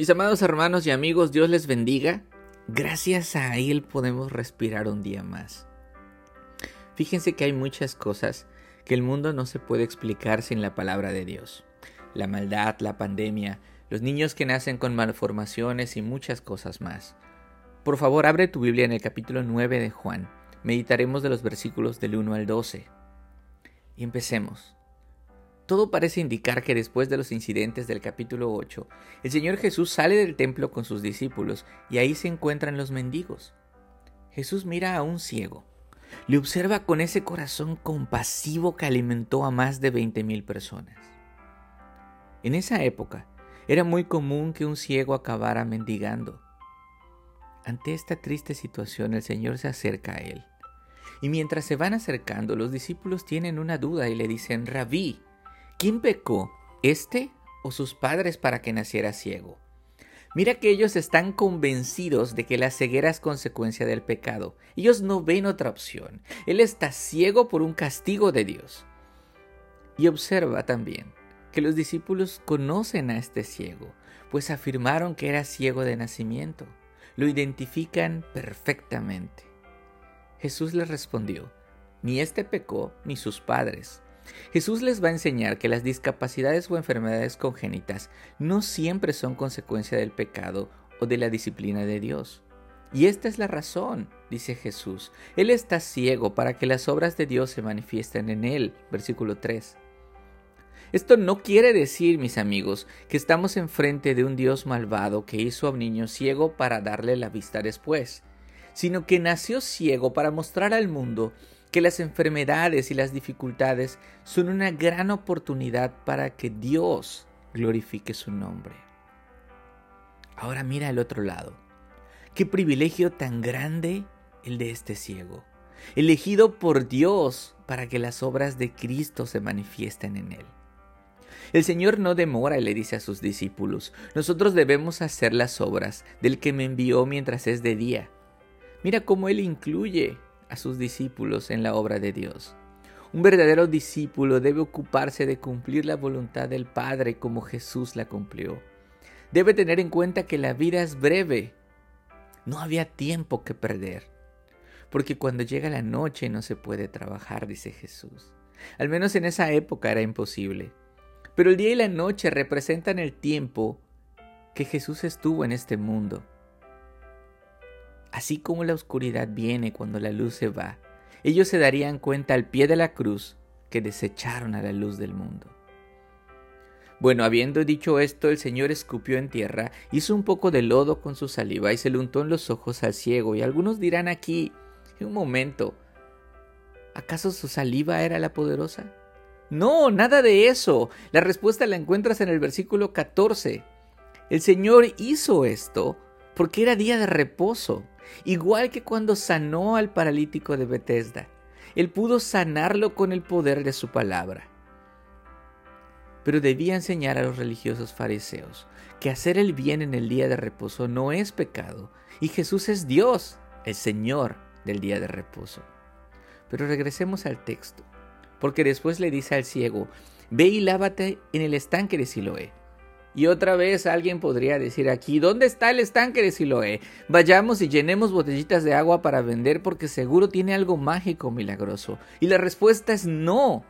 Mis amados hermanos y amigos, Dios les bendiga. Gracias a Él podemos respirar un día más. Fíjense que hay muchas cosas que el mundo no se puede explicar sin la palabra de Dios. La maldad, la pandemia, los niños que nacen con malformaciones y muchas cosas más. Por favor, abre tu Biblia en el capítulo 9 de Juan. Meditaremos de los versículos del 1 al 12. Y empecemos. Todo parece indicar que después de los incidentes del capítulo 8, el Señor Jesús sale del templo con sus discípulos y ahí se encuentran los mendigos. Jesús mira a un ciego, le observa con ese corazón compasivo que alimentó a más de 20.000 personas. En esa época, era muy común que un ciego acabara mendigando. Ante esta triste situación, el Señor se acerca a él. Y mientras se van acercando, los discípulos tienen una duda y le dicen, Rabí, ¿Quién pecó, este o sus padres para que naciera ciego? Mira que ellos están convencidos de que la ceguera es consecuencia del pecado. Ellos no ven otra opción. Él está ciego por un castigo de Dios. Y observa también que los discípulos conocen a este ciego, pues afirmaron que era ciego de nacimiento. Lo identifican perfectamente. Jesús les respondió, ni este pecó ni sus padres Jesús les va a enseñar que las discapacidades o enfermedades congénitas no siempre son consecuencia del pecado o de la disciplina de Dios. Y esta es la razón, dice Jesús. Él está ciego para que las obras de Dios se manifiesten en él. Versículo 3. Esto no quiere decir, mis amigos, que estamos enfrente de un Dios malvado que hizo a un niño ciego para darle la vista después, sino que nació ciego para mostrar al mundo que las enfermedades y las dificultades son una gran oportunidad para que Dios glorifique su nombre. Ahora mira al otro lado. Qué privilegio tan grande el de este ciego, elegido por Dios para que las obras de Cristo se manifiesten en él. El Señor no demora y le dice a sus discípulos, nosotros debemos hacer las obras del que me envió mientras es de día. Mira cómo Él incluye a sus discípulos en la obra de Dios. Un verdadero discípulo debe ocuparse de cumplir la voluntad del Padre como Jesús la cumplió. Debe tener en cuenta que la vida es breve. No había tiempo que perder. Porque cuando llega la noche no se puede trabajar, dice Jesús. Al menos en esa época era imposible. Pero el día y la noche representan el tiempo que Jesús estuvo en este mundo. Así como la oscuridad viene cuando la luz se va, ellos se darían cuenta al pie de la cruz que desecharon a la luz del mundo. Bueno, habiendo dicho esto, el Señor escupió en tierra, hizo un poco de lodo con su saliva y se le untó en los ojos al ciego. Y algunos dirán aquí, en un momento, ¿acaso su saliva era la poderosa? No, nada de eso. La respuesta la encuentras en el versículo 14. El Señor hizo esto porque era día de reposo. Igual que cuando sanó al paralítico de Bethesda, él pudo sanarlo con el poder de su palabra. Pero debía enseñar a los religiosos fariseos que hacer el bien en el día de reposo no es pecado, y Jesús es Dios, el Señor del día de reposo. Pero regresemos al texto, porque después le dice al ciego, ve y lávate en el estanque de Siloé. Y otra vez alguien podría decir aquí, ¿dónde está el estanque de Siloé? Vayamos y llenemos botellitas de agua para vender porque seguro tiene algo mágico milagroso. Y la respuesta es no,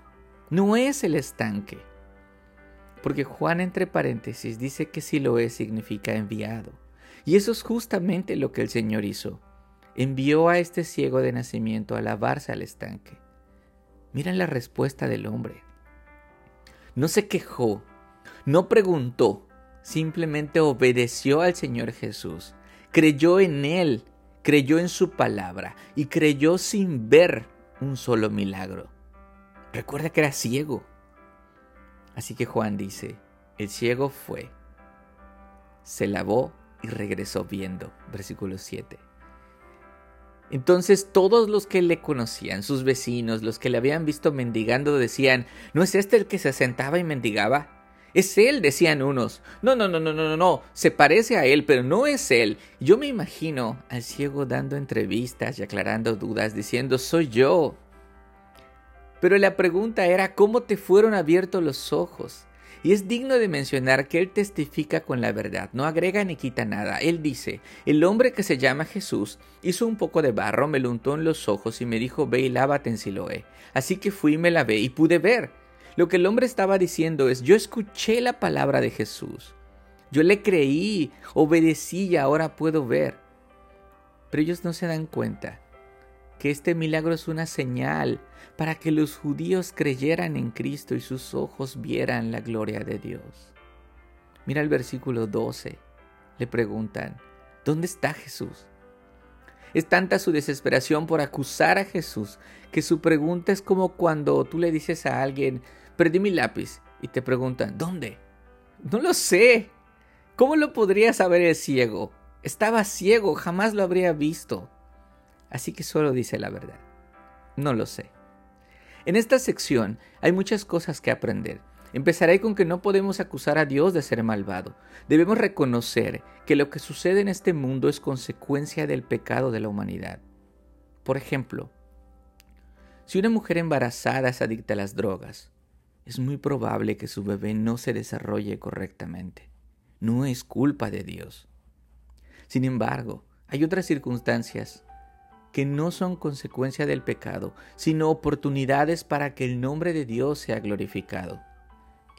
no es el estanque. Porque Juan entre paréntesis dice que Siloé significa enviado. Y eso es justamente lo que el Señor hizo. Envió a este ciego de nacimiento a lavarse al estanque. Miren la respuesta del hombre. No se quejó, no preguntó, simplemente obedeció al Señor Jesús, creyó en Él, creyó en su palabra y creyó sin ver un solo milagro. Recuerda que era ciego. Así que Juan dice, el ciego fue, se lavó y regresó viendo. Versículo 7. Entonces todos los que le conocían, sus vecinos, los que le habían visto mendigando, decían, ¿no es este el que se sentaba y mendigaba? Es él, decían unos. No, no, no, no, no, no, no. Se parece a él, pero no es él. Yo me imagino al ciego dando entrevistas y aclarando dudas, diciendo, soy yo. Pero la pregunta era, ¿cómo te fueron abiertos los ojos? Y es digno de mencionar que él testifica con la verdad, no agrega ni quita nada. Él dice, el hombre que se llama Jesús hizo un poco de barro, me lo untó en los ojos y me dijo, ve y lávate en Siloé. Así que fui y me lavé y pude ver. Lo que el hombre estaba diciendo es, yo escuché la palabra de Jesús. Yo le creí, obedecí y ahora puedo ver. Pero ellos no se dan cuenta que este milagro es una señal para que los judíos creyeran en Cristo y sus ojos vieran la gloria de Dios. Mira el versículo 12. Le preguntan, ¿dónde está Jesús? Es tanta su desesperación por acusar a Jesús que su pregunta es como cuando tú le dices a alguien, perdí mi lápiz, y te preguntan, ¿dónde? No lo sé. ¿Cómo lo podría saber el ciego? Estaba ciego, jamás lo habría visto así que solo dice la verdad. No lo sé. En esta sección hay muchas cosas que aprender. Empezaré con que no podemos acusar a Dios de ser malvado. Debemos reconocer que lo que sucede en este mundo es consecuencia del pecado de la humanidad. Por ejemplo, si una mujer embarazada es adicta a las drogas, es muy probable que su bebé no se desarrolle correctamente. No es culpa de Dios. Sin embargo, hay otras circunstancias que no son consecuencia del pecado, sino oportunidades para que el nombre de Dios sea glorificado.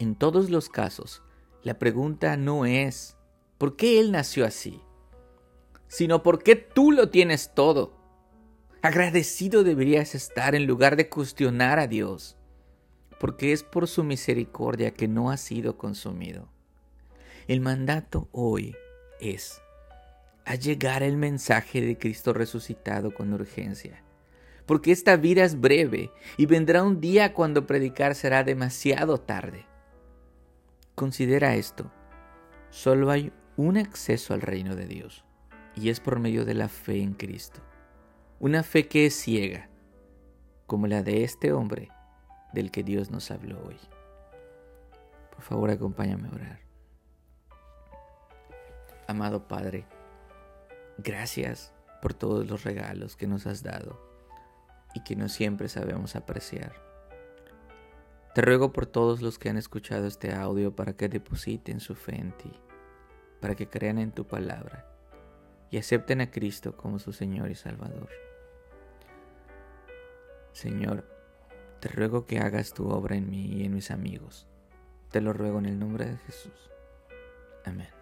En todos los casos, la pregunta no es ¿por qué Él nació así? sino ¿por qué tú lo tienes todo? Agradecido deberías estar en lugar de cuestionar a Dios, porque es por su misericordia que no ha sido consumido. El mandato hoy es a llegar el mensaje de Cristo resucitado con urgencia. Porque esta vida es breve y vendrá un día cuando predicar será demasiado tarde. Considera esto. Solo hay un acceso al reino de Dios y es por medio de la fe en Cristo. Una fe que es ciega, como la de este hombre del que Dios nos habló hoy. Por favor, acompáñame a orar. Amado Padre, Gracias por todos los regalos que nos has dado y que no siempre sabemos apreciar. Te ruego por todos los que han escuchado este audio para que depositen su fe en ti, para que crean en tu palabra y acepten a Cristo como su Señor y Salvador. Señor, te ruego que hagas tu obra en mí y en mis amigos. Te lo ruego en el nombre de Jesús. Amén.